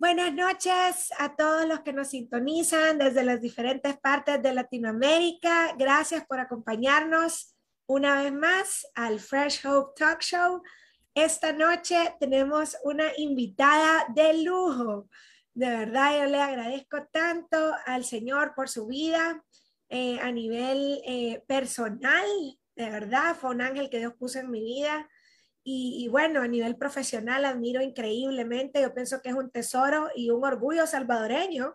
Buenas noches a todos los que nos sintonizan desde las diferentes partes de Latinoamérica. Gracias por acompañarnos una vez más al Fresh Hope Talk Show. Esta noche tenemos una invitada de lujo. De verdad, yo le agradezco tanto al Señor por su vida eh, a nivel eh, personal. De verdad, fue un ángel que Dios puso en mi vida y, bueno, a nivel profesional admiro increíblemente, yo pienso que es un tesoro y un orgullo salvadoreño.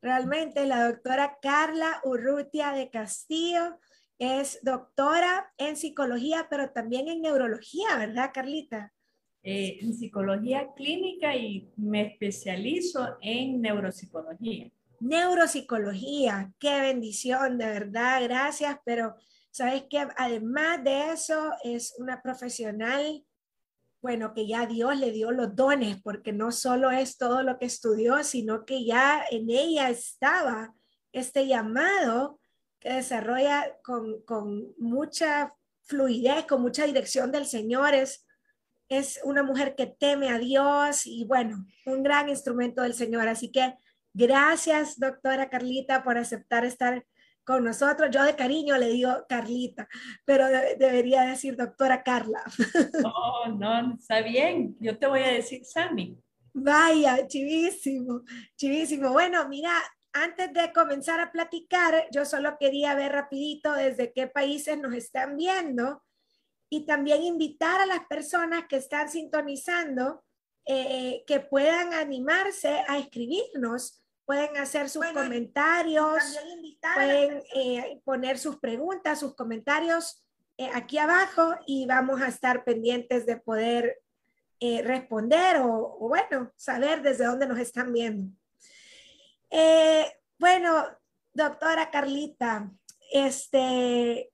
Realmente la doctora Carla Urrutia de Castillo es doctora en psicología, pero también en neurología, ¿verdad, Carlita? Eh, en psicología clínica y me especializo en neuropsicología. Neuropsicología, qué bendición, de verdad, gracias, pero sabes que además de eso es una profesional bueno, que ya Dios le dio los dones, porque no solo es todo lo que estudió, sino que ya en ella estaba este llamado que desarrolla con, mucha fluidez, con mucha dirección del Señor. Es, es una mujer que teme a Dios y bueno, un gran instrumento del Señor. Así que gracias, doctora Carlita, por aceptar estar con nosotros. Yo de cariño le digo Carlita, pero debería decir doctora Carla. Oh, no, está bien. Yo te voy a decir Sammy. Vaya, chivísimo, chivísimo. Bueno, mira, antes de comenzar a platicar, yo solo quería ver rapidito desde qué países nos están viendo y también invitar a las personas que están sintonizando eh, que puedan animarse a escribirnos pueden hacer sus comentarios, pueden eh, poner sus preguntas, sus comentarios eh, aquí abajo y vamos a estar pendientes de poder eh, responder o, bueno, saber desde dónde nos están viendo. bueno, doctora Carlita, este,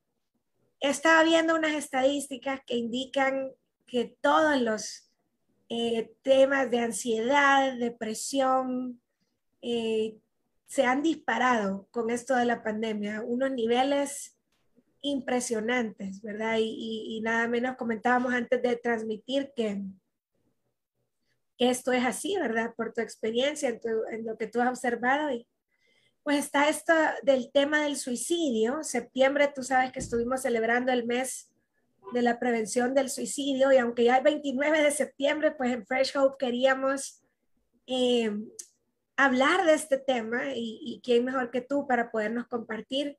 estaba viendo unas estadísticas que indican que todos los temas de ansiedad, depresión, eh, se han disparado con esto de la pandemia, unos niveles impresionantes, ¿verdad? Y, nada menos comentábamos antes de transmitir que, esto es así, ¿verdad? Por tu experiencia, en, en, lo que tú has observado. Y pues está esto del tema del suicidio. Septiembre, tú sabes que estuvimos celebrando el mes de la prevención del suicidio y aunque ya es 29 de septiembre, pues en Fresh Hope queríamos eh, hablar de este tema y, quién mejor que tú para podernos compartir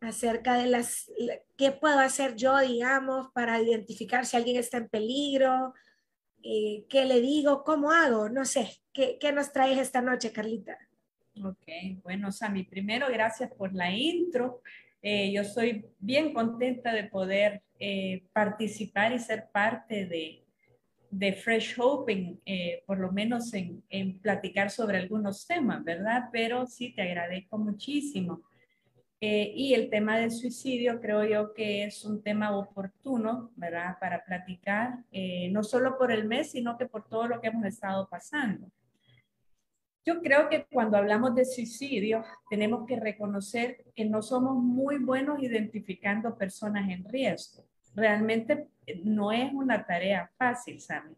acerca de las, qué puedo hacer yo, digamos, para identificar si alguien está en peligro, eh, qué le digo, cómo hago, no sé, ¿qué, qué nos traes esta noche, Carlita? Ok, bueno, Sami, primero gracias por la intro. Eh, yo soy bien contenta de poder eh, participar y ser parte de, de Fresh Hope, eh, por lo menos en, en, platicar sobre algunos temas, ¿verdad? Pero sí, te agradezco muchísimo. Eh, y el tema del suicidio creo yo que es un tema oportuno, ¿verdad? Para platicar, eh, no solo por el mes, sino que por todo lo que hemos estado pasando. Yo creo que cuando hablamos de suicidio, tenemos que reconocer que no somos muy buenos identificando personas en riesgo. Realmente no es una tarea fácil, Sammy.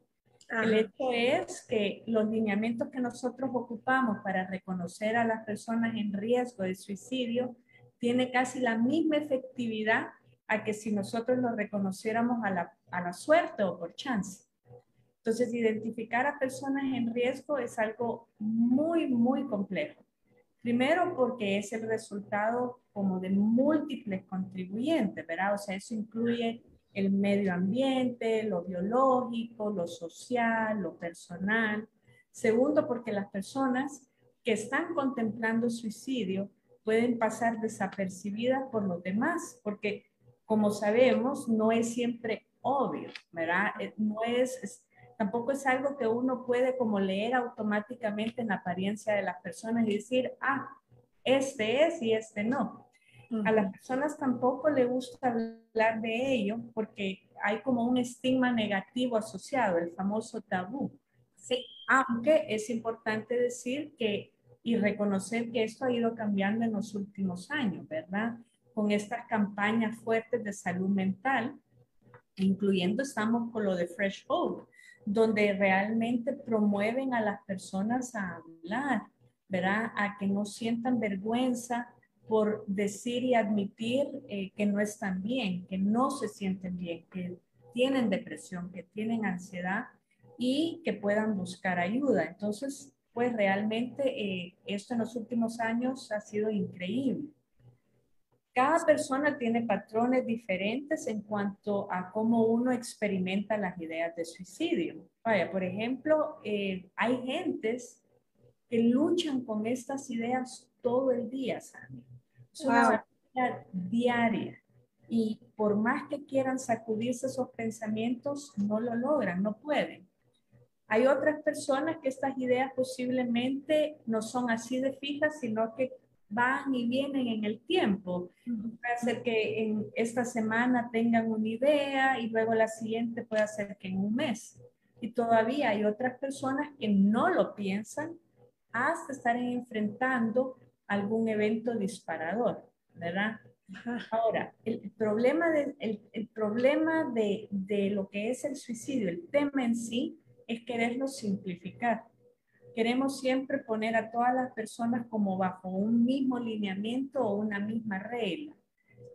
El hecho es que los lineamientos que nosotros ocupamos para reconocer a las personas en riesgo de suicidio tiene casi la misma efectividad a que si nosotros lo reconociéramos a la, a la suerte o por chance. Entonces, identificar a personas en riesgo es algo muy, muy complejo. Primero porque es el resultado como de múltiples contribuyentes, ¿verdad? O sea, eso incluye el medio ambiente, lo biológico, lo social, lo personal. Segundo, porque las personas que están contemplando suicidio pueden pasar desapercibidas por los demás, porque como sabemos, no es siempre obvio, ¿verdad? Eh, no es, tampoco es algo que uno puede como leer automáticamente en la apariencia de las personas y decir, ah, este es y este no. A las personas tampoco le gusta hablar de ello porque hay como un estigma negativo asociado, el famoso tabú. Sí. Aunque es importante decir que y reconocer que esto ha ido cambiando en los últimos años, ¿verdad? Con estas campañas fuertes de salud mental, incluyendo estamos con lo de Fresh Hope, donde realmente promueven a las personas a hablar, ¿verdad? A que no sientan vergüenza por decir y admitir eh, que no están bien, que no se sienten bien, que tienen depresión, que tienen ansiedad y que puedan buscar ayuda. Entonces, pues realmente eh, esto en los últimos años ha sido increíble. Cada persona tiene patrones diferentes en cuanto a cómo uno experimenta las ideas de suicidio. Vaya, por ejemplo, eh, hay gentes que luchan con estas ideas todo el día, Sami. Es una diaria. Y por más que quieran sacudirse esos pensamientos, no lo logran, no pueden. Hay otras personas que estas ideas posiblemente no son así de fijas, sino que van y vienen en el tiempo. Puede ser que en esta semana tengan una idea y luego la siguiente puede ser que en un mes. Y todavía hay otras personas que no lo piensan hasta estar enfrentando algún evento disparador, ¿verdad? Ahora, el problema, de, el, problema de, de lo que es el suicidio, el tema en sí, es quererlo simplificar queremos siempre poner a todas las personas como bajo un mismo lineamiento o una misma regla.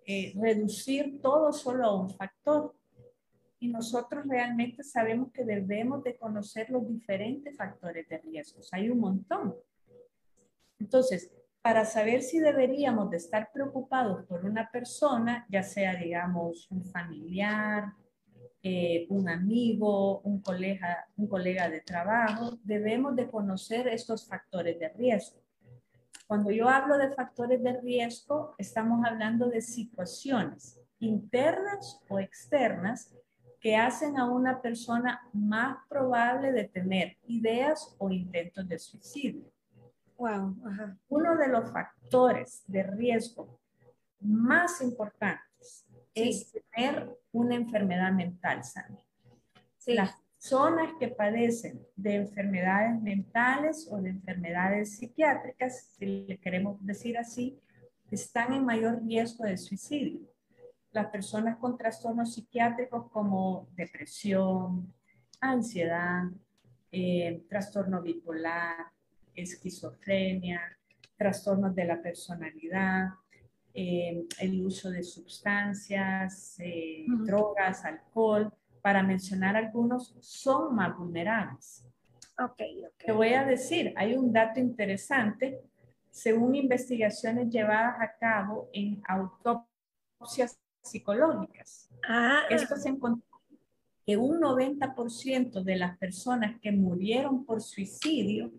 Eh, reducir todo solo a un factor. Y nosotros realmente sabemos que debemos de conocer los diferentes factores de riesgos. Hay un montón. Entonces, para saber si deberíamos de estar preocupados por una persona, ya sea, digamos, un familiar, eh, un amigo, un colega, un colega de trabajo, debemos de conocer estos factores de riesgo. Cuando yo hablo de factores de riesgo, estamos hablando de situaciones internas o externas que hacen a una persona más probable de tener ideas o intentos de suicidio. Wow. Uno de los factores de riesgo más importantes es tener una enfermedad mental, Sami. Las personas que padecen de enfermedades mentales o de enfermedades psiquiátricas, si le queremos decir así, están en mayor riesgo de suicidio. Las personas con trastornos psiquiátricos como depresión, ansiedad, eh, trastorno bipolar, esquizofrenia, trastornos de la personalidad, eh, el uso de sustancias, eh, drogas, alcohol, para mencionar algunos, son más vulnerables. Okay, Te voy a decir, hay un dato interesante, según investigaciones llevadas a cabo en autopsias psicológicas. Ah. Esto se encontró que un 90% de las personas que murieron por suicidio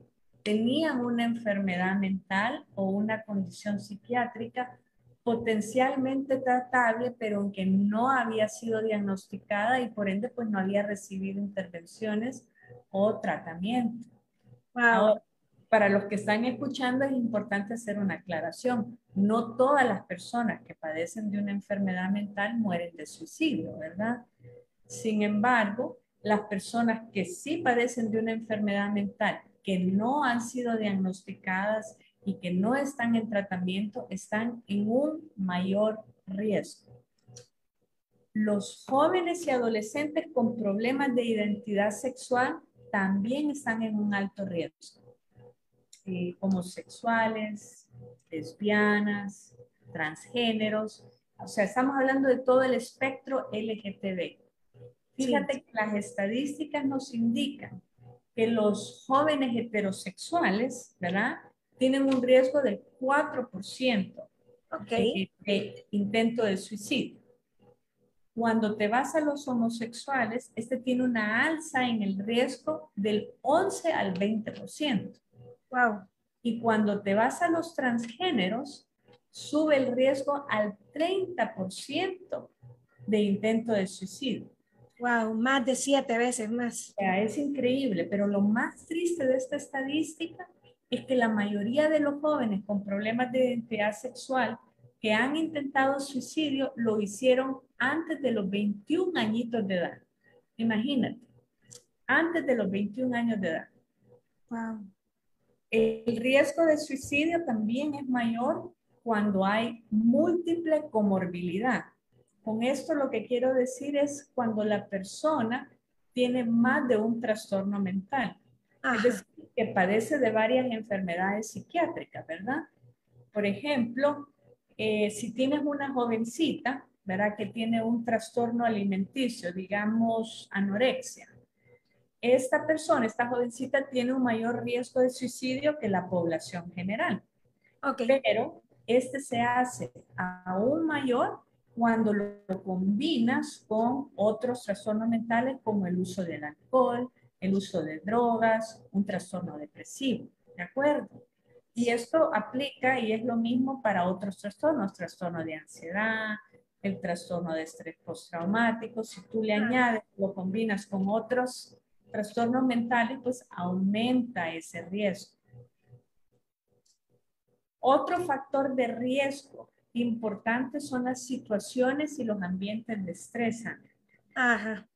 tenían una enfermedad mental o una condición psiquiátrica potencialmente tratable, pero aunque no había sido diagnosticada y por ende pues no había recibido intervenciones o tratamiento. para los que están escuchando es importante hacer una aclaración. No todas las personas que padecen de una enfermedad mental mueren de suicidio, ¿verdad? Sin embargo, las personas que sí padecen de una enfermedad mental que no han sido diagnosticadas y que no están en tratamiento están en un mayor riesgo. Los jóvenes y adolescentes con problemas de identidad sexual también están en un alto riesgo. Eh, homosexuales, lesbianas, transgéneros, o sea, estamos hablando de todo el espectro LGTB. Fíjate que las estadísticas nos indican que los jóvenes heterosexuales, ¿verdad? tienen un riesgo del 4% okay. de, intento de suicidio. Cuando te vas a los homosexuales, este tiene una alza en el riesgo del 11 al 20%. Wow. Y cuando te vas a los transgéneros, sube el riesgo al 30% de intento de suicidio. Wow, más de siete veces más. Es increíble, pero lo más triste de esta estadística es que la mayoría de los jóvenes con problemas de identidad sexual que han intentado suicidio lo hicieron antes de los 21 añitos de edad. Imagínate, antes de los 21 años de edad. Wow. El riesgo de suicidio también es mayor cuando hay múltiple comorbilidad. Con esto lo que quiero decir es cuando la persona tiene más de un trastorno mental. Es decir, que padece de varias enfermedades psiquiátricas, ¿verdad? Por ejemplo, eh, si tienes una jovencita, ¿verdad? Que tiene un trastorno alimenticio, digamos anorexia. Esta persona, esta jovencita, tiene un mayor riesgo de suicidio que la población general. Okay. Pero este se hace aún mayor cuando lo combinas con otros trastornos mentales como el uso del alcohol, el uso de drogas, un trastorno depresivo, ¿de acuerdo? Y esto aplica y es lo mismo para otros trastornos, trastorno de ansiedad, el trastorno de estrés postraumático. Si tú le añades, lo combinas con otros trastornos mentales, pues aumenta ese riesgo. Otro factor de riesgo importante son las situaciones y los ambientes de estrés. Ajá.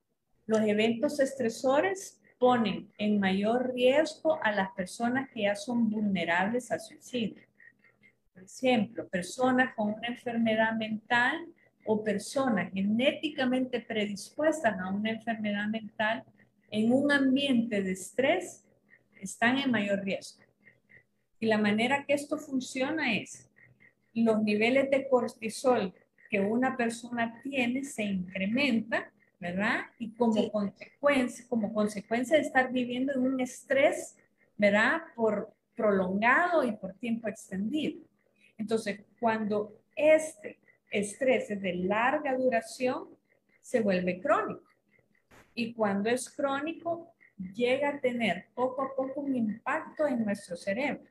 Los eventos estresores ponen en mayor riesgo a las personas que ya son vulnerables a suicidio. Por ejemplo, personas con una enfermedad mental o personas genéticamente predispuestas a una enfermedad mental en un ambiente de estrés están en mayor riesgo. Y la manera que esto funciona es los niveles de cortisol que una persona tiene se incrementan, ¿verdad? Y como consecuencia, como consecuencia de estar viviendo en un estrés, ¿verdad? Por prolongado y por tiempo extendido. Entonces, cuando este estrés es de larga duración, se vuelve crónico. Y cuando es crónico, llega a tener poco a poco un impacto en nuestro cerebro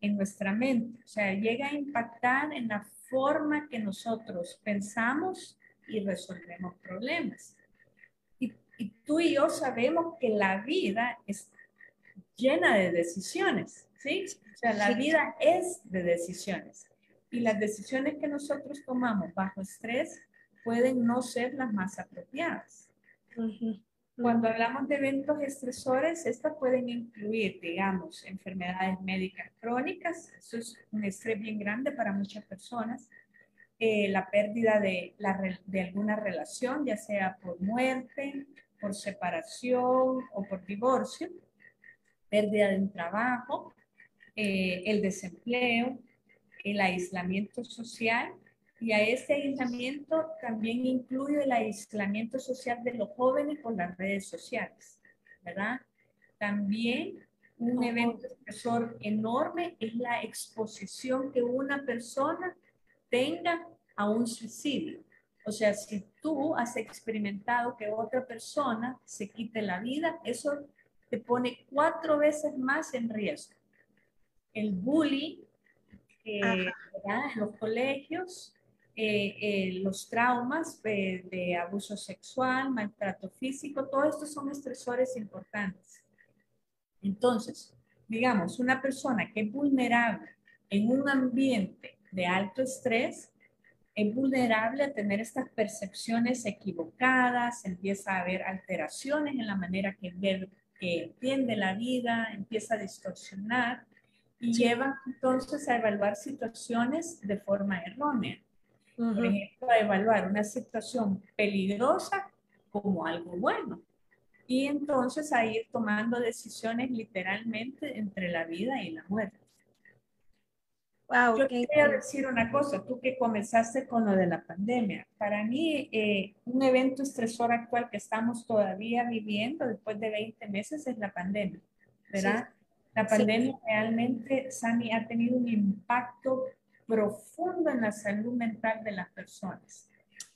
en nuestra mente. O sea, llega a impactar en la forma que nosotros pensamos y resolvemos problemas. Y, tú y yo sabemos que la vida es llena de decisiones, ¿sí? O sea, la vida es de decisiones. Y las decisiones que nosotros tomamos bajo estrés pueden no ser las más apropiadas. Cuando hablamos de eventos estresores, estas pueden incluir, digamos, enfermedades médicas crónicas, eso es un estrés bien grande para muchas personas, eh, la pérdida de, la, de alguna relación, ya sea por muerte, por separación o por divorcio, pérdida de un trabajo, eh, el desempleo, el aislamiento social y a ese aislamiento también incluye el aislamiento social de los jóvenes por las redes sociales, ¿verdad? También un evento estresor enorme es la exposición que una persona tenga a un suicidio. O sea, si tú has experimentado que otra persona se quite la vida, eso te pone cuatro veces más en riesgo. El bullying en los colegios, eh, eh, los traumas de abuso sexual, maltrato físico, todo esto son estresores importantes. Entonces, digamos, una persona que es vulnerable en un ambiente de alto estrés, es vulnerable a tener estas percepciones equivocadas, empieza a haber alteraciones en la manera que, que entiende la vida, empieza a distorsionar y lleva entonces a evaluar situaciones de forma errónea. Por ejemplo, a evaluar una situación peligrosa como algo bueno. Y entonces a ir tomando decisiones literalmente entre la vida y la muerte. Wow, Yo quería decir una cosa, tú que comenzaste con lo de la pandemia. Para mí, eh, un evento estresor actual que estamos todavía viviendo después de 20 meses es la pandemia, ¿verdad? La pandemia realmente, Sami, ha tenido un impacto profundo en la salud mental de las personas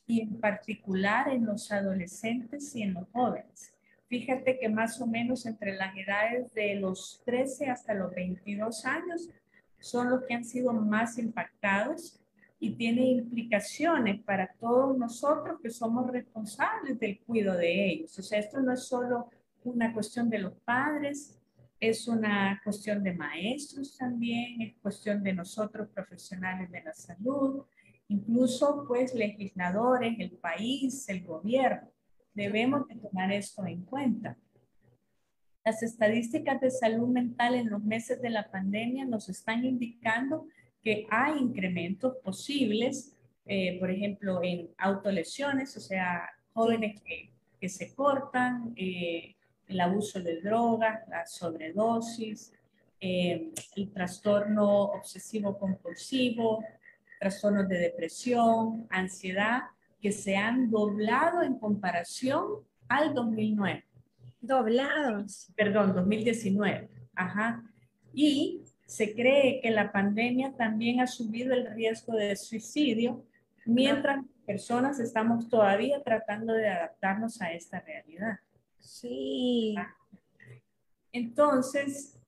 y en particular en los adolescentes y en los jóvenes. Fíjate que más o menos entre las edades de los 13 hasta los 22 años son los que han sido más impactados y tiene implicaciones para todos nosotros que somos responsables del cuidado de ellos. O sea, esto no es solo una cuestión de los padres, es una cuestión de maestros también, es cuestión de nosotros profesionales de la salud, incluso pues legisladores, el país, el gobierno. Debemos de tomar esto en cuenta. Las estadísticas de salud mental en los meses de la pandemia nos están indicando que hay incrementos posibles, eh, por ejemplo, en autolesiones, o sea, jóvenes que, que, se cortan, eh, el abuso de drogas, la sobredosis, eh, el trastorno obsesivo compulsivo, trastornos de depresión, ansiedad, que se han doblado en comparación al 2009. Doblados. Perdón, 2019. Ajá. Y se cree que la pandemia también ha subido el riesgo de suicidio, mientras personas estamos todavía tratando de adaptarnos a esta realidad. Sí. Entonces,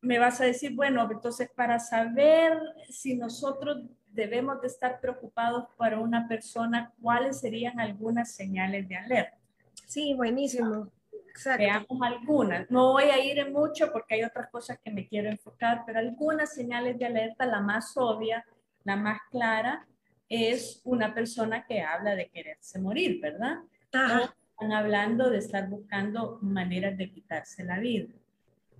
me vas a decir, bueno, entonces para saber si nosotros debemos de estar preocupados para una persona, ¿cuáles serían algunas señales de alerta? Sí, buenísimo. Exacto. Veamos algunas. No voy a ir en mucho porque hay otras cosas que me quiero enfocar, pero algunas señales de alerta, la más obvia, la más clara, es una persona que habla de quererse morir, ¿verdad? Ajá. Están hablando de estar buscando maneras de quitarse la vida.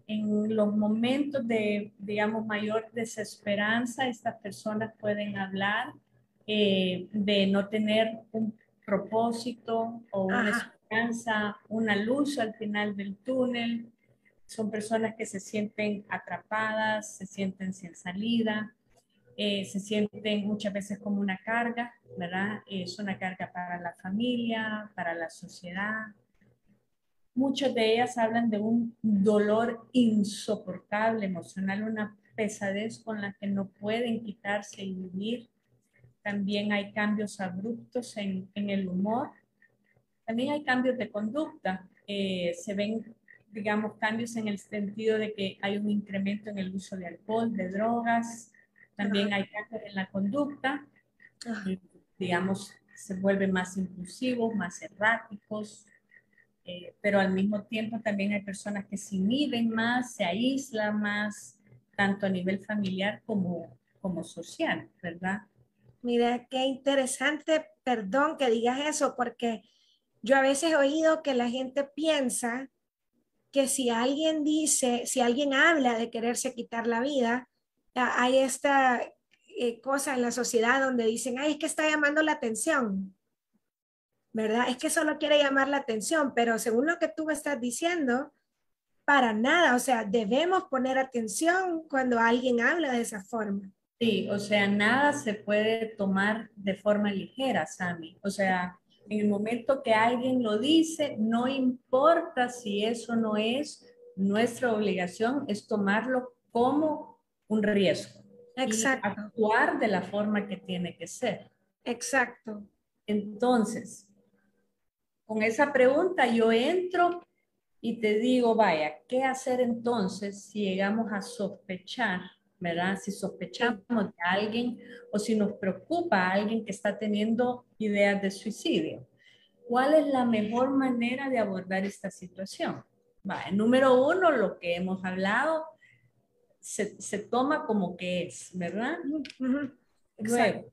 En los momentos de, digamos, mayor desesperanza, estas personas pueden hablar eh, de no tener un propósito o una una luz al final del túnel. Son personas que se sienten atrapadas, se sienten sin salida, eh, se sienten muchas veces como una carga, ¿verdad? Es una carga para la familia, para la sociedad. Muchas de ellas hablan de un dolor insoportable emocional, una pesadez con la que no pueden quitarse y vivir. También hay cambios abruptos en, en el humor también hay cambios de conducta. Eh, se ven, digamos, cambios en el sentido de que hay un incremento en el uso de alcohol, de drogas. También hay cambios en la conducta. digamos, se vuelven más impulsivos, más erráticos. Eh, pero al mismo tiempo también hay personas que se inhiben más, se aíslan más, tanto a nivel familiar como, como social, ¿verdad? Mira, qué interesante, perdón que digas eso, porque yo a veces he oído que la gente piensa que si alguien dice, si alguien habla de quererse quitar la vida, hay esta eh, cosa en la sociedad donde dicen, ay, es que está llamando la atención, ¿verdad? Es que solo quiere llamar la atención, pero según lo que tú me estás diciendo, para nada, o sea, debemos poner atención cuando alguien habla de esa forma. Sí, o sea, nada se puede tomar de forma ligera, Sami. O sea, en el momento que alguien lo dice, no importa si eso no es, nuestra obligación es tomarlo como un riesgo. Exacto. Y actuar de la forma que tiene que ser. Exacto. Entonces, con esa pregunta yo entro y te digo, vaya, ¿qué hacer entonces si llegamos a sospechar ¿verdad? Si sospechamos de alguien o si nos preocupa a alguien que está teniendo ideas de suicidio. ¿Cuál es la mejor manera de abordar esta situación? Va, número uno, lo que hemos hablado, se, se toma como que es, ¿verdad? Luego,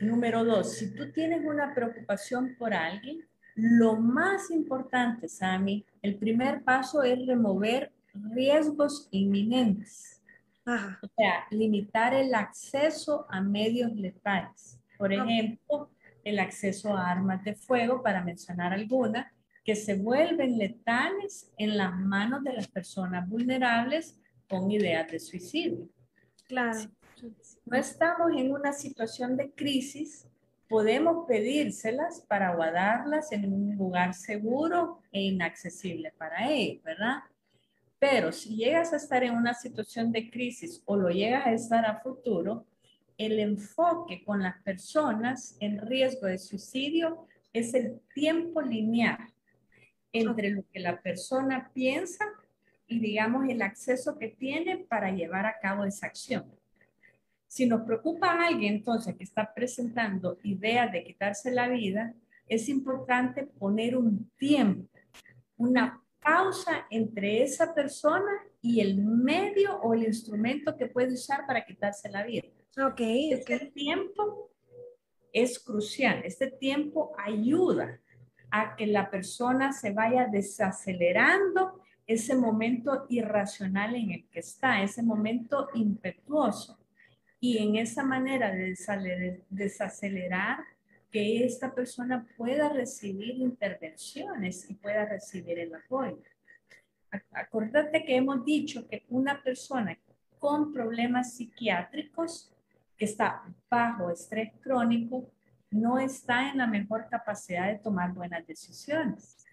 número dos, si tú tienes una preocupación por alguien, lo más importante, Sami, el primer paso es remover riesgos inminentes. O sea, limitar el acceso a medios letales. Por ejemplo, el acceso a armas de fuego, para mencionar algunas, que se vuelven letales en las manos de las personas vulnerables con ideas de suicidio. Claro. no estamos en una situación de crisis, podemos pedírselas para guardarlas en un lugar seguro e inaccesible para ellos, ¿verdad? Pero si llegas a estar en una situación de crisis o lo llegas a estar a futuro, el enfoque con las personas en riesgo de suicidio es el tiempo lineal entre lo que la persona piensa y digamos el acceso que tiene para llevar a cabo esa acción. Si nos preocupa a alguien entonces que está presentando ideas de quitarse la vida, es importante poner un tiempo, una pausa entre esa persona y el medio o el instrumento que puede usar para quitarse la vida. Ok. Este tiempo es crucial. Este tiempo ayuda a que la persona se vaya desacelerando ese momento irracional en el que está, ese momento impetuoso. Y en esa manera de desacelerar, que esta persona pueda recibir intervenciones y pueda recibir el apoyo. Acordate que hemos dicho que una persona con problemas psiquiátricos que está bajo estrés crónico no está en la mejor capacidad de tomar buenas decisiones.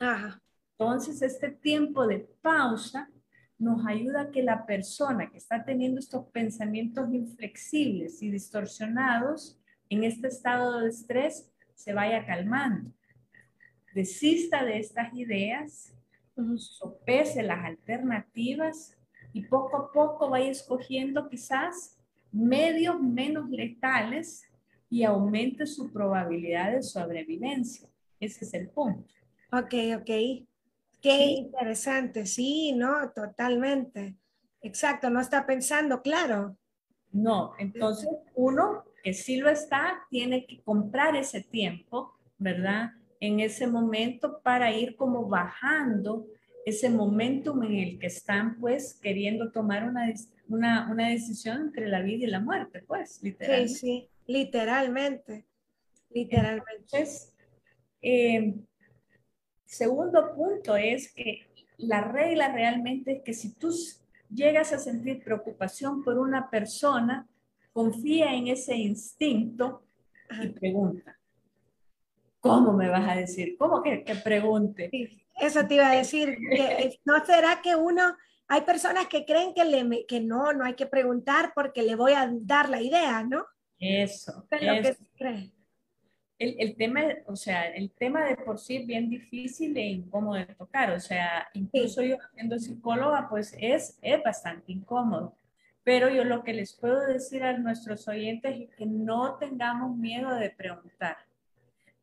Entonces, este tiempo de pausa nos ayuda a que la persona que está teniendo estos pensamientos inflexibles y distorsionados en este estado de estrés se vaya calmando. Desista de estas ideas, sopese las alternativas y poco a poco vaya escogiendo quizás medios menos letales y aumente su probabilidad de sobrevivencia. Ese es el punto. Ok, ok. Qué interesante, sí, no, totalmente. Exacto, no está pensando, claro. No, entonces uno que sí lo está, tiene que comprar ese tiempo, ¿verdad? En ese momento para ir como bajando ese momentum en el que están pues queriendo tomar una, una, una decisión entre la vida y la muerte, pues, literalmente. Sí, sí, literalmente, literalmente. Entonces, eh, segundo punto es que la regla realmente es que si tú llegas a sentir preocupación por una persona, confía en ese instinto y pregunta. ¿Cómo me vas a decir? ¿Cómo que, que pregunte? eso te iba a decir. Que, ¿No será que uno, hay personas que creen que, le, que no, no hay que preguntar porque le voy a dar la idea, ¿no? Eso. El, el, tema, o sea, el tema de por sí es bien difícil e incómodo de tocar. O sea, incluso yo siendo psicóloga, pues es, es bastante incómodo. Pero yo lo que les puedo decir a nuestros oyentes es que no tengamos miedo de preguntar.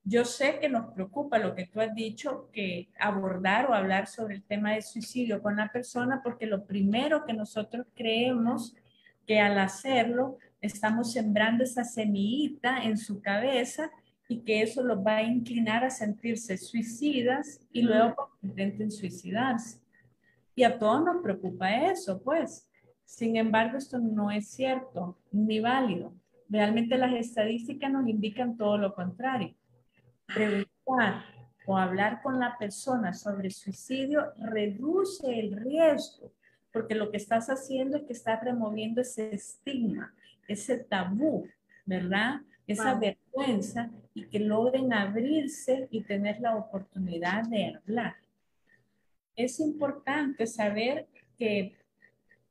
Yo sé que nos preocupa lo que tú has dicho, que abordar o hablar sobre el tema de suicidio con la persona, porque lo primero que nosotros creemos que al hacerlo estamos sembrando esa semillita en su cabeza y que eso los va a inclinar a sentirse suicidas y luego intenten suicidarse. Y a todos nos preocupa eso, pues. Sin embargo, esto no es cierto ni válido. Realmente las estadísticas nos indican todo lo contrario. Preguntar o hablar con la persona sobre suicidio reduce el riesgo, porque lo que estás haciendo es que estás removiendo ese estigma, ese tabú, ¿verdad? Esa vergüenza y que logren abrirse y tener la oportunidad de hablar. Es importante saber que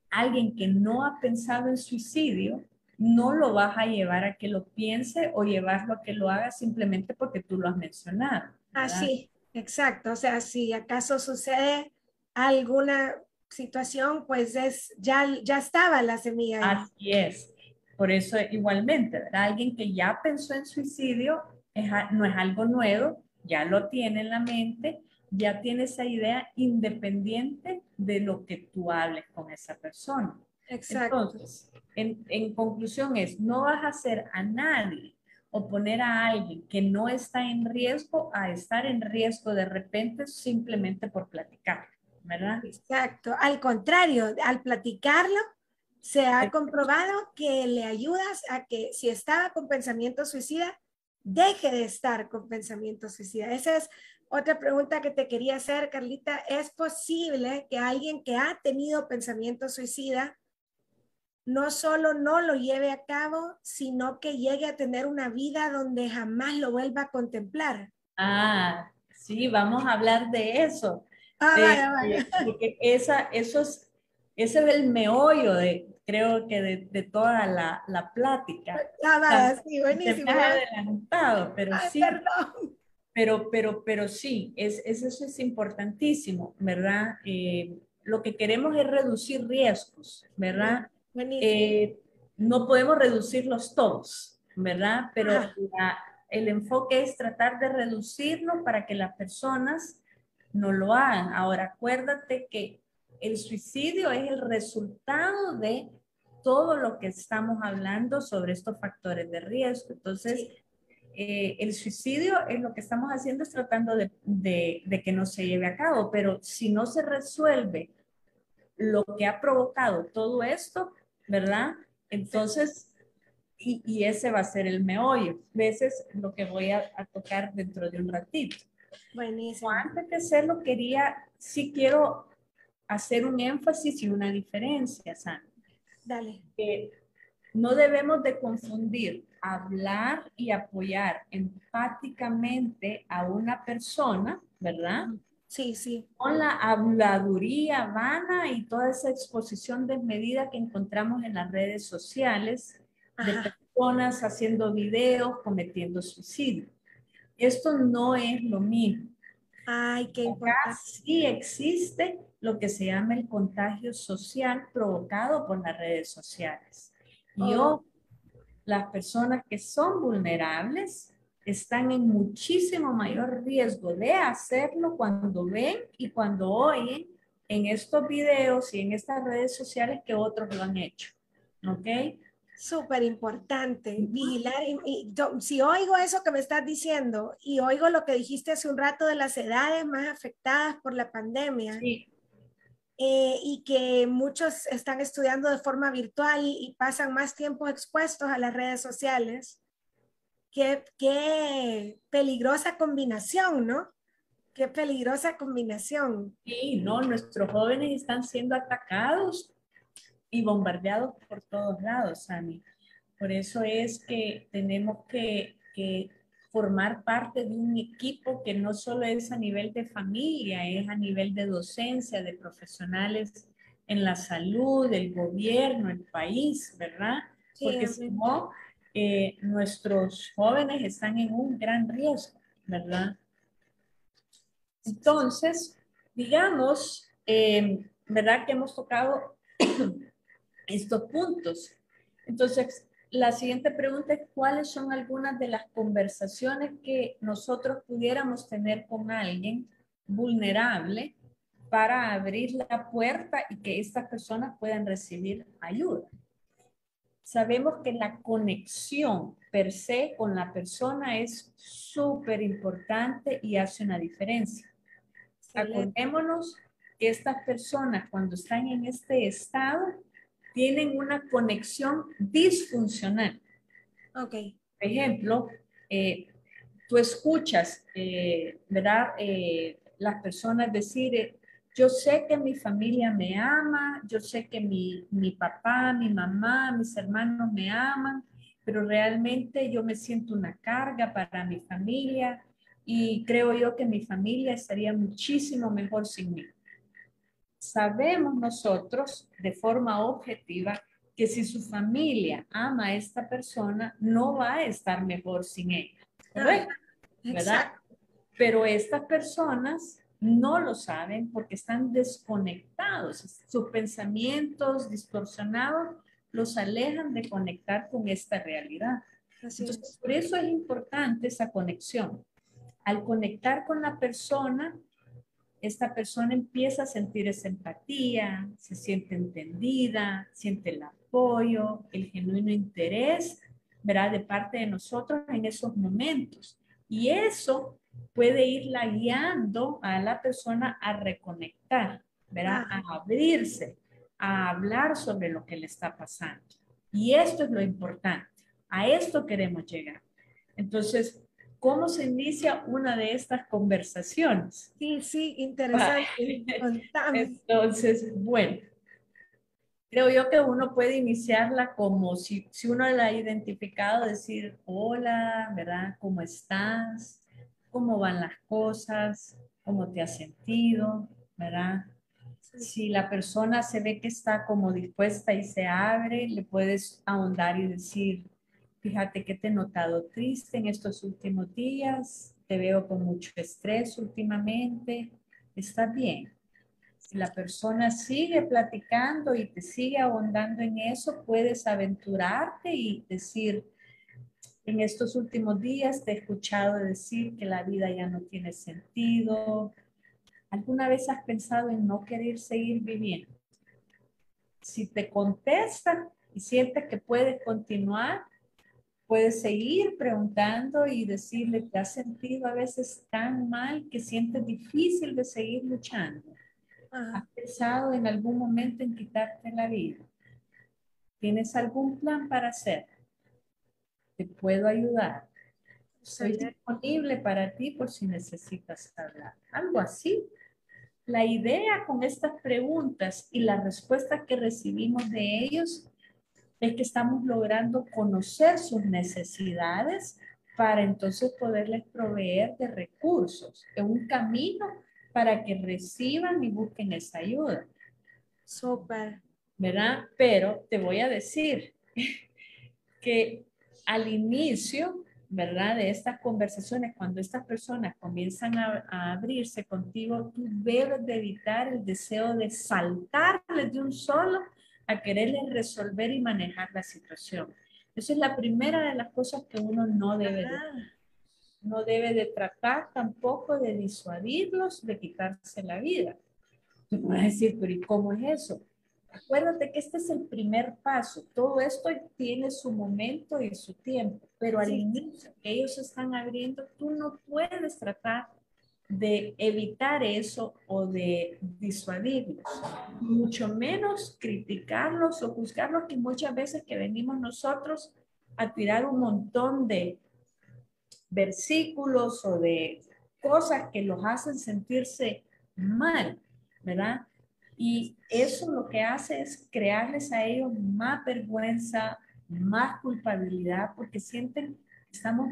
alguien que no ha pensado en suicidio, no lo vas a llevar a que lo piense o llevarlo a que lo haga simplemente porque tú lo has mencionado. Así, exacto. O sea, si acaso sucede alguna situación, pues es, ya, ya estaba la semilla. Así es. Por eso igualmente, ¿verdad? Alguien que ya pensó en suicidio no es algo nuevo, ya lo tiene en la mente ya tiene esa idea independiente de lo que tú hables con esa persona. Exacto. Entonces, en, en conclusión es, no vas a hacer a nadie o poner a alguien que no está en riesgo a estar en riesgo de repente simplemente por platicar, ¿verdad? Exacto. Al contrario, al platicarlo, se ha comprobado que le ayudas a que si estaba con pensamiento suicida, deje de estar con pensamiento suicida. Esa es otra pregunta que te quería hacer, Carlita. ¿Es posible que alguien que ha tenido pensamiento suicida no solo no lo lleve a cabo, sino que llegue a tener una vida donde jamás lo vuelva a contemplar? Ah, sí, vamos a hablar de eso. Ah, vaya, vaya. Porque esa, eso es, ese es el meollo de, creo que de, toda la, la plática. Ah, vaya, sí, buenísimo. adelantado, pero sí. Perdón. Pero, pero, pero sí, es, eso es importantísimo, ¿verdad? Eh, lo que queremos es reducir riesgos, ¿verdad? Eh, no podemos reducirlos todos, ¿verdad? Pero el enfoque es tratar de reducirlo para que las personas no lo hagan. Ahora, acuérdate que el suicidio es el resultado de todo lo que estamos hablando sobre estos factores de riesgo. Entonces, eh, el suicidio es lo que estamos haciendo es tratando de, de, que no se lleve a cabo, pero si no se resuelve lo que ha provocado todo esto, ¿verdad? Entonces, y, y ese va a ser el meollo. Veces lo que voy a, a tocar dentro de un ratito. Buenísimo. Antes de hacerlo, quería, sí quiero hacer un énfasis y una diferencia, Sandra. Dale. no debemos de confundir hablar y apoyar empáticamente a una persona, ¿verdad? Sí, sí. Con la habladuría vana y toda esa exposición desmedida que encontramos en las redes sociales de personas haciendo videos, cometiendo suicidio. Esto no es lo mismo. Ay, qué importante. Sí existe lo que se llama el contagio social provocado por las redes sociales. Y oh. las personas que son vulnerables están en muchísimo mayor riesgo de hacerlo cuando ven y cuando oyen en estos videos y en estas redes sociales que otros lo han hecho. ¿Ok? Súper importante, vigilar. Y, si oigo eso que me estás diciendo y oigo lo que dijiste hace un rato de las edades más afectadas por la pandemia, sí. Eh, y que muchos están estudiando de forma virtual y pasan más tiempo expuestos a las redes sociales. Qué, qué peligrosa combinación, ¿no? Qué peligrosa combinación. Sí, no, nuestros jóvenes están siendo atacados y bombardeados por todos lados, Sami. Por eso es que tenemos que, que formar parte de un equipo que no solo es a nivel de familia, es a nivel de docencia, de profesionales en la salud, el gobierno, el país, ¿verdad? Porque si no, eh, nuestros jóvenes están en un gran riesgo, ¿verdad? Entonces, digamos, eh, ¿verdad? Que hemos tocado estos puntos. Entonces, la siguiente pregunta es cuáles son algunas de las conversaciones que nosotros pudiéramos tener con alguien vulnerable para abrir la puerta y que estas personas puedan recibir ayuda. Sabemos que la conexión per se con la persona es súper importante y hace una diferencia. Acordémonos que estas personas cuando están en este estado tienen una conexión disfuncional. Ok. Por ejemplo, eh, tú escuchas, eh, ¿verdad? Eh, las personas decir, yo sé que mi familia me ama, yo sé que mi, mi papá, mi mamá, mis hermanos me aman, pero realmente yo me siento una carga para mi familia y creo yo que mi familia estaría muchísimo mejor sin mí sabemos nosotros de forma objetiva que si su familia ama a esta persona, no va a estar mejor sin ella. ¿Correcto? ¿Verdad? Pero estas personas no lo saben porque están desconectados. Sus pensamientos distorsionados los alejan de conectar con esta realidad. Entonces, por eso es importante esa conexión. Al conectar con la persona, esta persona empieza a sentir esa empatía, se siente entendida, siente el apoyo, el genuino interés, ¿verdad? De parte de nosotros en esos momentos. Y eso puede irla guiando a la persona a reconectar, ¿verdad? A abrirse, a hablar sobre lo que le está pasando. Y esto es lo importante. A esto queremos llegar. Entonces, ¿Cómo se inicia una de estas conversaciones? Sí, sí, interesante. Entonces, bueno, creo yo que uno puede iniciarla como si, si uno la ha identificado, decir, hola, ¿verdad? ¿Cómo estás? ¿Cómo van las cosas? ¿Cómo te has sentido? ¿Verdad? Si la persona se ve que está como dispuesta y se abre, le puedes ahondar y decir, Fíjate que te he notado triste en estos últimos días, te veo con mucho estrés últimamente. ¿Estás bien? Si la persona sigue platicando y te sigue ahondando en eso, puedes aventurarte y decir, en estos últimos días te he escuchado decir que la vida ya no tiene sentido. ¿Alguna vez has pensado en no querer seguir viviendo? Si te contesta y sientes que puedes continuar, puedes seguir preguntando y decirle, ¿te has sentido a veces tan mal que sientes difícil de seguir luchando? ¿Has pensado en algún momento en quitarte la vida? ¿Tienes algún plan para hacer? Te puedo ayudar. Soy disponible para ti por si necesitas hablar. Algo así. La idea con estas preguntas y las respuestas que recibimos de ellos es que estamos logrando conocer sus necesidades para entonces poderles proveer de recursos, de un camino para que reciban y busquen esa ayuda. Súper. ¿Verdad? Pero te voy a decir que al inicio, ¿verdad? De estas conversaciones, cuando estas personas comienzan a, abrirse contigo, tú debes de evitar el deseo de saltarles de un solo a quererles resolver y manejar la situación. Esa es la primera de las cosas que uno no debe de, no debe de tratar tampoco de disuadirlos de quitarse la vida. Tú vas a decir, pero ¿y cómo es eso? Acuérdate que este es el primer paso. Todo esto tiene su momento y su tiempo, pero al inicio que ellos están abriendo, tú no puedes tratar de evitar eso o de disuadirlos, mucho menos criticarlos o juzgarlos, que muchas veces que venimos nosotros a tirar un montón de versículos o de cosas que los hacen sentirse mal, ¿verdad? Y eso lo que hace es crearles a ellos más vergüenza, más culpabilidad, porque sienten que estamos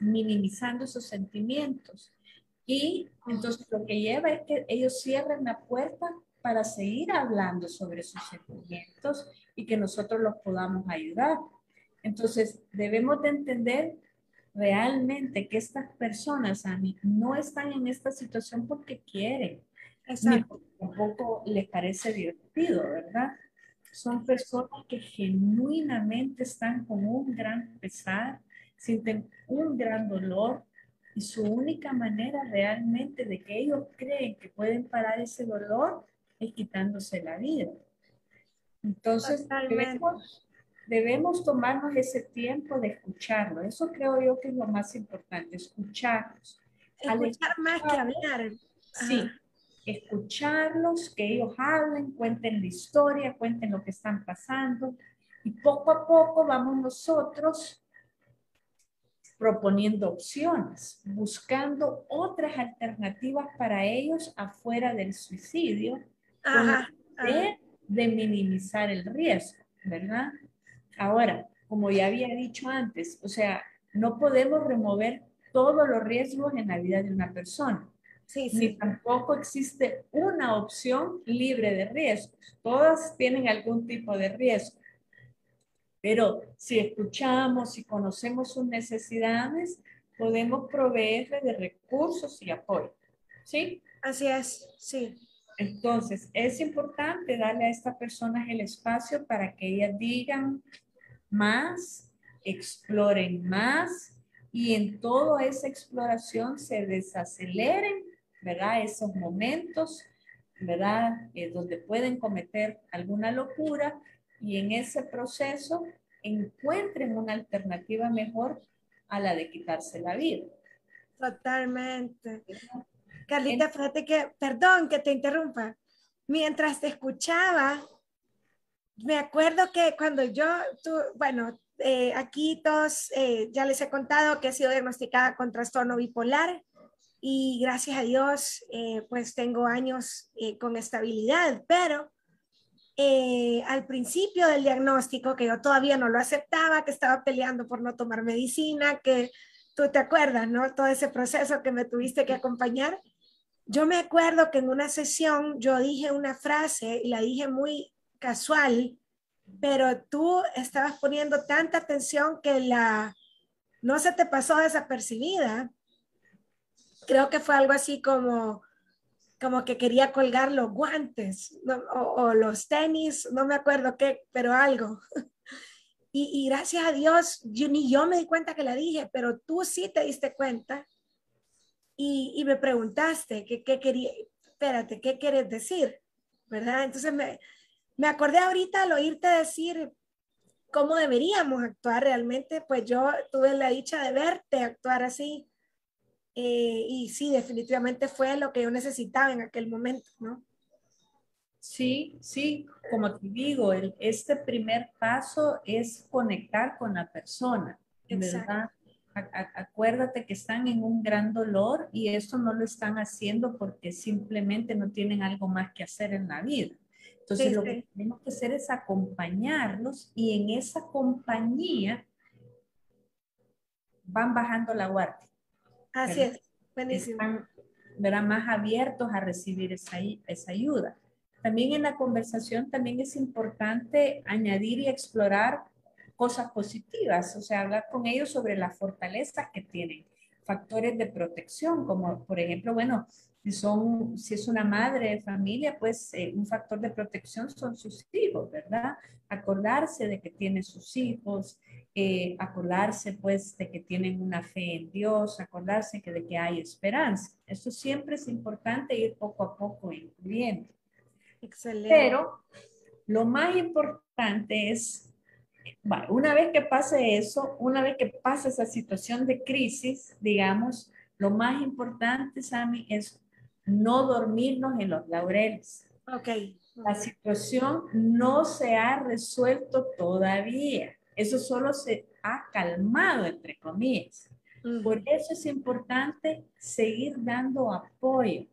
minimizando esos sentimientos. Y entonces lo que lleva es que ellos cierren la puerta para seguir hablando sobre sus sentimientos y que nosotros los podamos ayudar. Entonces debemos de entender realmente que estas personas a mí no están en esta situación porque quieren, Exacto. tampoco les parece divertido, ¿verdad? Son personas que genuinamente están con un gran pesar, sienten un gran dolor y su única manera realmente de que ellos creen que pueden parar ese dolor es quitándose la vida. Entonces, debemos, debemos, tomarnos ese tiempo de escucharlo. Eso creo yo que es lo más importante, escucharlos. Escuchar más que hablar. Sí, escucharlos, que ellos hablen, cuenten la historia, cuenten lo que están pasando. Y poco a poco vamos nosotros proponiendo opciones, buscando otras alternativas para ellos afuera del suicidio, De, de minimizar el riesgo, ¿verdad? Ahora, como ya había dicho antes, o sea, no podemos remover todos los riesgos en la vida de una persona. Sí, sí. Ni tampoco existe una opción libre de riesgos. Todas tienen algún tipo de riesgo. Pero si escuchamos y conocemos sus necesidades, podemos proveerle de recursos y apoyo. ¿Sí? Así es, sí. Entonces, es importante darle a estas personas el espacio para que ellas digan más, exploren más y en toda esa exploración se desaceleren, ¿verdad? Esos momentos, ¿verdad? Eh, donde pueden cometer alguna locura y en ese proceso encuentren una alternativa mejor a la de quitarse la vida. Totalmente. Carlita, fíjate que, perdón que te interrumpa, mientras te escuchaba, me acuerdo que cuando yo, tú, bueno, eh, aquí todos, eh, ya les he contado que he sido diagnosticada con trastorno bipolar y gracias a Dios, eh, pues tengo años con estabilidad, pero eh, al principio del diagnóstico, que yo todavía no lo aceptaba, que estaba peleando por no tomar medicina, que tú te acuerdas, ¿no? Todo ese proceso que me tuviste que acompañar. Yo me acuerdo que en una sesión yo dije una frase y la dije muy casual, pero tú estabas poniendo tanta atención que la no se te pasó desapercibida. Creo que fue algo así como, como que quería colgar los guantes o, los tenis, no me acuerdo qué, pero algo. Y, gracias a Dios, yo, ni yo me di cuenta que la dije, pero tú sí te diste cuenta y, y me preguntaste qué, qué quería, espérate, ¿qué quieres decir? ¿Verdad? Entonces me, me acordé ahorita al oírte decir cómo deberíamos actuar realmente, pues yo tuve la dicha de verte actuar así eh, y sí, definitivamente fue lo que yo necesitaba en aquel momento, ¿no? Sí, sí, como te digo, el, este primer paso es conectar con la persona, ¿verdad? acuérdate que están en un gran dolor y eso no lo están haciendo porque simplemente no tienen algo más que hacer en la vida. Entonces lo que tenemos que hacer es acompañarlos y en esa compañía van bajando la guardia. Así es, buenísimo. Están más abiertos a recibir esa, esa ayuda. También en la conversación también es importante añadir y explorar cosas positivas, o sea, hablar con ellos sobre las fortalezas que tienen, factores de protección, como por ejemplo, bueno, si, son, si es una madre de familia, pues eh, un factor de protección son sus hijos, ¿verdad? Acordarse de que tiene sus hijos, eh, acordarse pues de que tienen una fe en Dios, acordarse que de que hay esperanza. Eso siempre es importante ir poco a poco incluyendo. Excelente. Pero lo más importante es, una vez que pase eso, una vez que pase esa situación de crisis, digamos, lo más importante, Sammy, es no dormirnos en los laureles. Ok. La situación no se ha resuelto todavía. Eso solo se ha calmado, entre comillas. Por eso es importante seguir dando apoyo,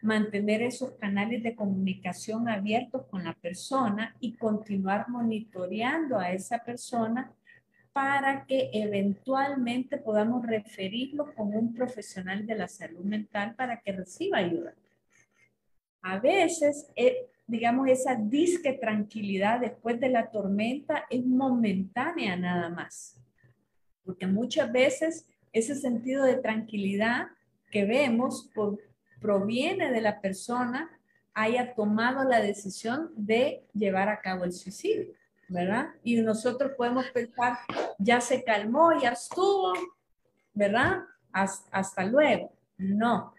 mantener esos canales de comunicación abiertos con la persona y continuar monitoreando a esa persona para que eventualmente podamos referirlo con un profesional de la salud mental para que reciba ayuda. A veces eh, digamos, esa disque tranquilidad después de la tormenta es momentánea nada más. Porque muchas veces ese sentido de tranquilidad que vemos proviene de la persona haya tomado la decisión de llevar a cabo el suicidio, ¿verdad? Y nosotros podemos pensar, ya se calmó, ya estuvo, ¿verdad? hasta luego. No,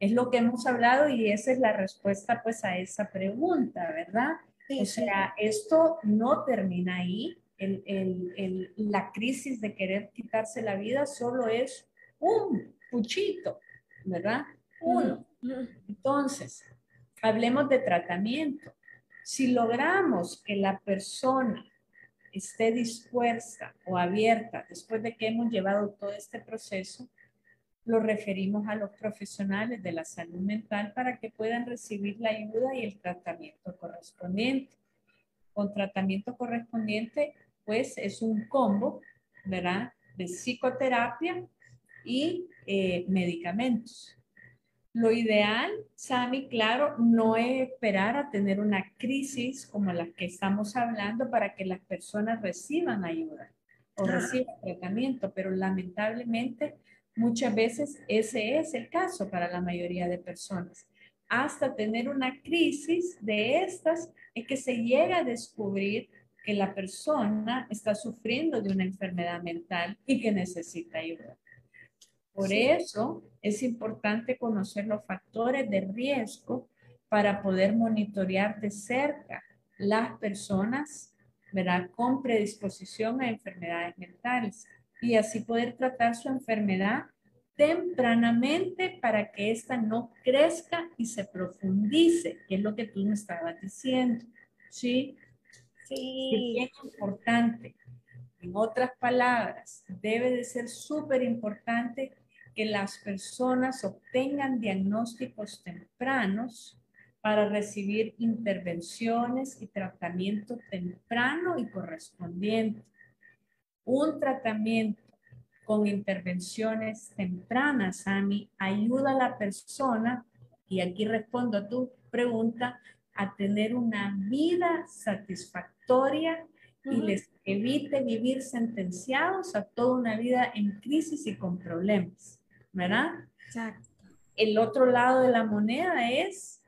es lo que hemos hablado y esa es la respuesta pues a esa pregunta, ¿verdad? o sea, esto no termina ahí. El, el, la crisis de querer quitarse la vida solo es un puchito, ¿verdad? Uno. Entonces, hablemos de tratamiento. Si logramos que la persona esté dispuesta o abierta después de que hemos llevado todo este proceso, lo referimos a los profesionales de la salud mental para que puedan recibir la ayuda y el tratamiento correspondiente. Con tratamiento correspondiente, pues es un combo, ¿verdad? De psicoterapia y eh, medicamentos. Lo ideal, Sami, claro, no es esperar a tener una crisis como la que estamos hablando para que las personas reciban ayuda o reciban tratamiento, pero lamentablemente Muchas veces ese es el caso para la mayoría de personas. Hasta tener una crisis de estas es que se llega a descubrir que la persona está sufriendo de una enfermedad mental y que necesita ayuda. Por eso es importante conocer los factores de riesgo para poder monitorear de cerca las personas ¿verdad? con predisposición a enfermedades mentales y así poder tratar su enfermedad tempranamente para que ésta no crezca y se profundice, que es lo que tú me estabas diciendo. ¿Sí? Sí. Es importante. En otras palabras, debe de ser súper importante que las personas obtengan diagnósticos tempranos para recibir intervenciones y tratamiento temprano y correspondiente. Un tratamiento con intervenciones tempranas, Ami, ayuda a la persona, y aquí respondo a tu pregunta, a tener una vida satisfactoria y les evite vivir sentenciados a toda una vida en crisis y con problemas, ¿verdad? Exacto. el otro lado de la moneda es,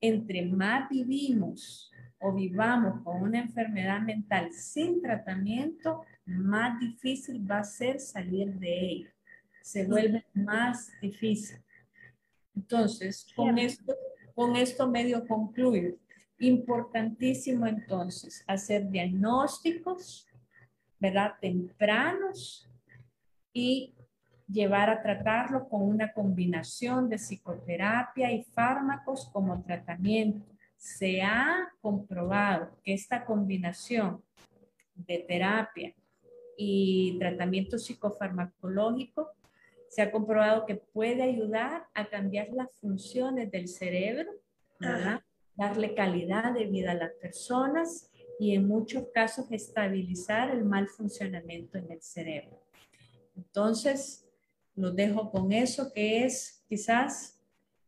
entre más vivimos o vivamos con una enfermedad mental sin tratamiento, más difícil va a ser salir de ella. Se vuelve más difícil. Entonces, con esto, con esto medio concluyo. Importantísimo entonces hacer diagnósticos, ¿verdad? Tempranos y llevar a tratarlo con una combinación de psicoterapia y fármacos como tratamiento. Se ha comprobado que esta combinación de terapia y tratamiento psicofarmacológico se ha comprobado que puede ayudar a cambiar las funciones del cerebro, darle calidad de vida a las personas y en muchos casos estabilizar el mal funcionamiento en el cerebro. Entonces, los dejo con eso que es quizás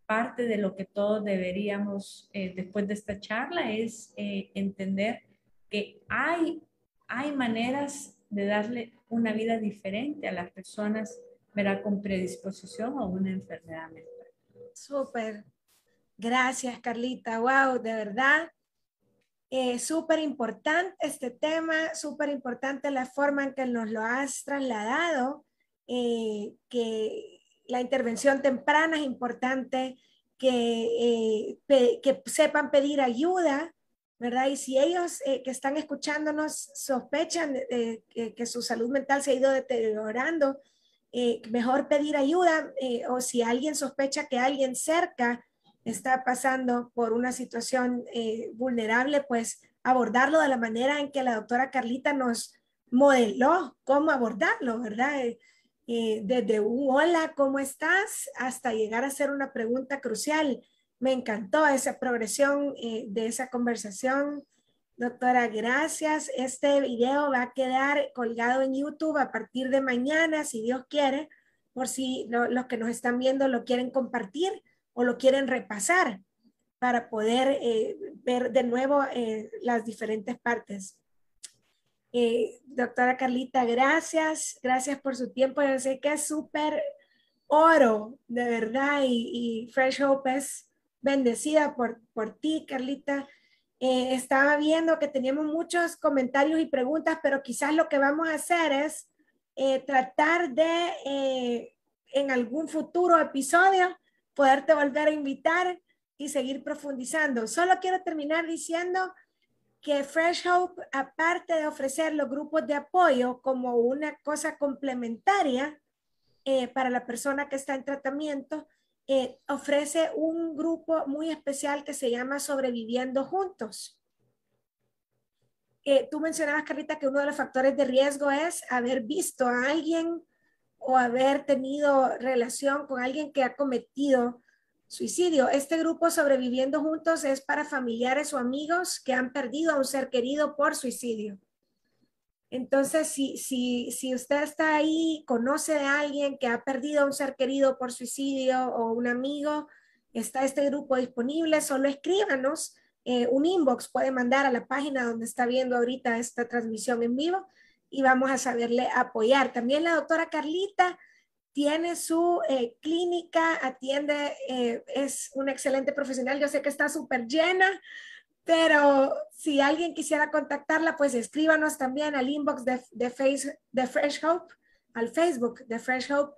parte de lo que todos deberíamos, eh, después de esta charla, es eh, entender que hay, hay maneras de darle una vida diferente a las personas ¿verdad? con predisposición a una enfermedad mental. Súper. Gracias, Carlita. Wow, de verdad. Eh, súper importante este tema, súper importante la forma en que nos lo has trasladado eh, que la intervención temprana es importante, que, eh, que sepan pedir ayuda, ¿verdad? Y si ellos eh, que están escuchándonos sospechan que, su salud mental se ha ido deteriorando, mejor pedir ayuda o si alguien sospecha que alguien cerca está pasando por una situación vulnerable, pues abordarlo de la manera en que la doctora Carlita nos modeló cómo abordarlo, ¿verdad? Eh, desde un hola, ¿cómo estás? hasta llegar a hacer una pregunta crucial. Me encantó esa progresión eh, de esa conversación. Doctora, gracias. Este video va a quedar colgado en YouTube a partir de mañana, si Dios quiere, por si los que nos están viendo lo quieren compartir o lo quieren repasar para poder eh, ver de nuevo las diferentes partes. Eh, doctora Carlita, gracias, gracias por su tiempo. Yo sé que es súper oro, de verdad, y, Fresh Hope bendecida por, por ti, Carlita. Eh, estaba viendo que teníamos muchos comentarios y preguntas, pero quizás lo que vamos a hacer es eh, tratar de, en algún futuro episodio, poderte volver a invitar y seguir profundizando. Solo quiero terminar diciendo que Fresh Hope, aparte de ofrecer los grupos de apoyo como una cosa complementaria eh, para la persona que está en tratamiento, eh, ofrece un grupo muy especial que se llama Sobreviviendo Juntos. Eh, tú mencionabas, Carlita, que uno de los factores de riesgo es haber visto a alguien o haber tenido relación con alguien que ha cometido Suicidio. Este grupo Sobreviviendo Juntos es para familiares o amigos que han perdido a un ser querido por suicidio. Entonces, si, si, si usted está ahí, conoce a alguien que ha perdido a un ser querido por suicidio o un amigo, está este grupo disponible, solo escríbanos. Eh, un inbox puede mandar a la página donde está viendo ahorita esta transmisión en vivo y vamos a saberle apoyar. También la doctora Carlita tiene su eh, clínica, atiende, eh, es un excelente profesional. Yo sé que está súper llena, pero si alguien quisiera contactarla, pues escríbanos también al inbox de, de, face, de Fresh Hope, al Facebook de Fresh Hope,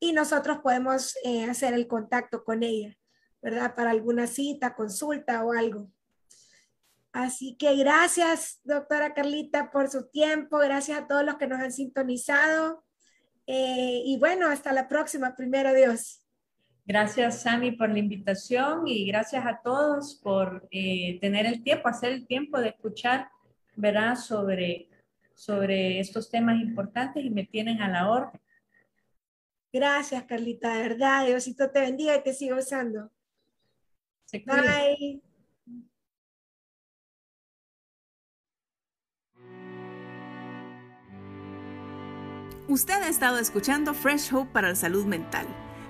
y nosotros podemos eh, hacer el contacto con ella, ¿verdad? Para alguna cita, consulta o algo. Así que gracias, doctora Carlita, por su tiempo. Gracias a todos los que nos han sintonizado. Eh, y bueno, hasta la próxima, primero Dios. Gracias, Sami, por la invitación y gracias a todos por eh, tener el tiempo, hacer el tiempo de escuchar, ¿verdad? Sobre, sobre estos temas importantes y me tienen a la orden. Gracias, Carlita, de verdad. Diosito te bendiga y te siga usando. Bye. Usted ha estado escuchando Fresh Hope para la salud mental.